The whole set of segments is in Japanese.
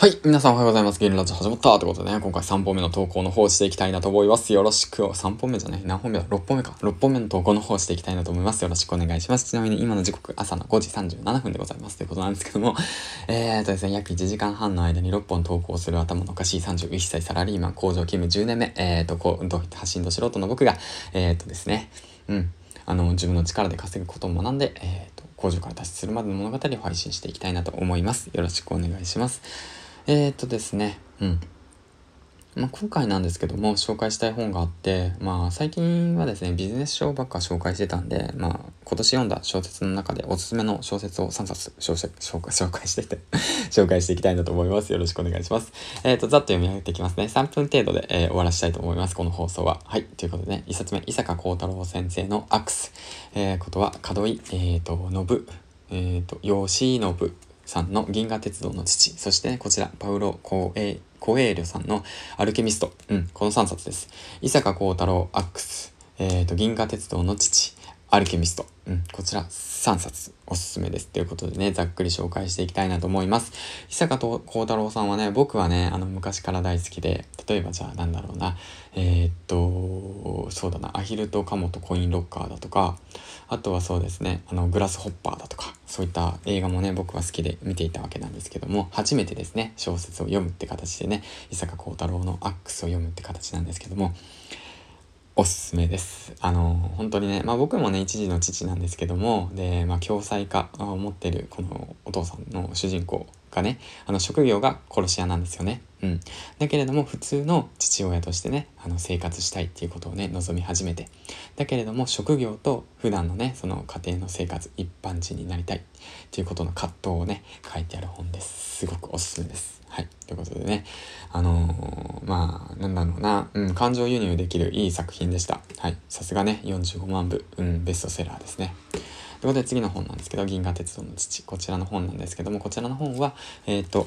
はい。皆さんおはようございます。ゲリラジオ始まったということでね、今回3本目の投稿の方していきたいなと思います。よろしく。3本目じゃない何本目だ ?6 本目か。6本目の投稿の方していきたいなと思います。よろしくお願いします。ちなみに今の時刻朝の5時37分でございます。ということなんですけども、えーとですね、約1時間半の間に6本投稿する頭のおかしい31歳サラリーマン工場勤務10年目、えーと、こう、発信と素人の僕が、えーとですね、うん、あの、自分の力で稼ぐことを学んで、えーと、工場から脱出するまでの物語を配信していきたいなと思います。よろしくお願いします。えー、っとですね、うん。まあ、今回なんですけども紹介したい本があって、まあ、最近はですねビジネス書ばっか紹介してたんで、まあ、今年読んだ小説の中でおすすめの小説を3冊紹介 紹介してて 紹介していきたいなと思います。よろしくお願いします。えっ、ー、と、ざっと読み上げていきますね。3分程度で、えー、終わらせたいと思います。この放送は。はい。ということでね、1冊目、伊坂幸太郎先生のアクス。えー、ことは、門井、えっ、ー、と、信、えっ、ー、と、吉信さんの銀河鉄道の父、そして、ね、こちら、パウロ・コエコエーリョさんのアルケミスト、うん、この3冊です。伊坂幸太郎アックス、えっ、ー、と、銀河鉄道の父、アルケミスト、うん、こちら3冊おすすめです。ということでね、ざっくり紹介していきたいなと思います。伊坂幸太郎さんはね、僕はね、あの、昔から大好きで、例えばじゃあなんだろうな、えー、っと、そうだな、アヒルとカモとコインロッカーだとか、あとはそうですね、あの、グラスホッパーだとか、そういった映画もね、僕は好きで見ていたわけなんですけども、初めてですね、小説を読むって形でね、伊坂幸太郎のアックスを読むって形なんですけども、おすすめです。あの、本当にね、まあ僕もね、一児の父なんですけども、で、まあ共済化を持ってるこのお父さんの主人公がね、あの職業が殺し屋なんですよね。うん。だけれども普通の父親としてね、あの生活したいっていうことをね、望み始めて。だけれども職業と普段のね、その家庭の生活、一般人になりたいっていうことの葛藤をね、書いてある本です。すごくおすすめです。はい。ということでね、あのー、まあ、なんだろうな、うん、感情輸入できるいい作品でした。はい。さすがね、45万部、うん、ベストセラーですね。ということで次の本なんですけど、銀河鉄道の父。こちらの本なんですけども、こちらの本は、えっ、ー、と、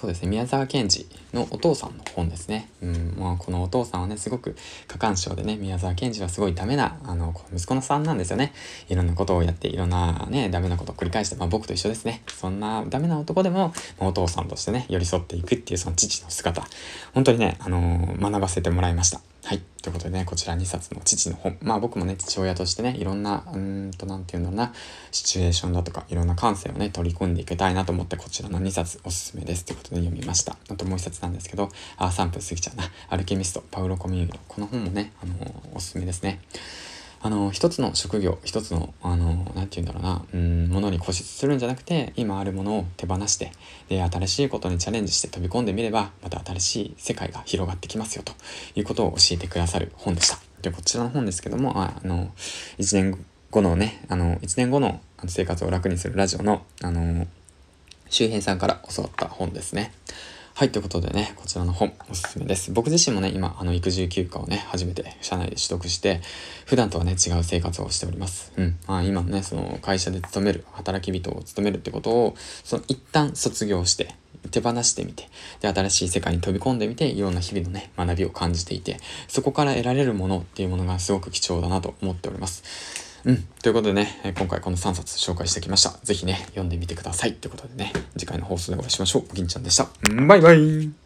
そうですね、宮沢賢治のお父さんの本ですね。うん、まあ、このお父さんはね、すごく過干渉でね、宮沢賢治はすごいダメな、あの、息子のさんなんですよね。いろんなことをやって、いろんなね、ダメなことを繰り返して、まあ僕と一緒ですね。そんなダメな男でも、まあ、お父さんとしてね、寄り添っていくっていうその父の姿、本当にね、あの、学ばせてもらいました。はい。ということでね、こちら2冊の父の本。まあ僕もね、父親としてね、いろんな、うんと、なんて言うんだろうな、シチュエーションだとか、いろんな感性をね、取り込んでいきたいなと思って、こちらの2冊おすすめです。ということで読みました。あともう1冊なんですけど、あ、3分過ぎちゃうな。アルケミスト、パウロ・コミューギロ。この本もね、あのー、おすすめですね。あの、一つの職業、一つの、あの、なんて言うんだろうな、うん、ものに固執するんじゃなくて、今あるものを手放して、で、新しいことにチャレンジして飛び込んでみれば、また新しい世界が広がってきますよ、ということを教えてくださる本でした。で、こちらの本ですけども、あの、一年後のね、あの、一年後の生活を楽にするラジオの、あの、周平さんから教わった本ですね。はい、ということでね、こちらの本おすすめです。僕自身もね、今、あの、育児休暇をね、初めて社内で取得して、普段とはね、違う生活をしております。うん。まあ、今ね、その、会社で勤める、働き人を務めるってことを、その、一旦卒業して、手放してみて、で、新しい世界に飛び込んでみて、いろんな日々のね、学びを感じていて、そこから得られるものっていうものがすごく貴重だなと思っております。うん。ということでね、今回この3冊紹介してきました。ぜひね、読んでみてください。ということでね、次回の放送でお会いしましょう。銀ちゃんでした。バイバイ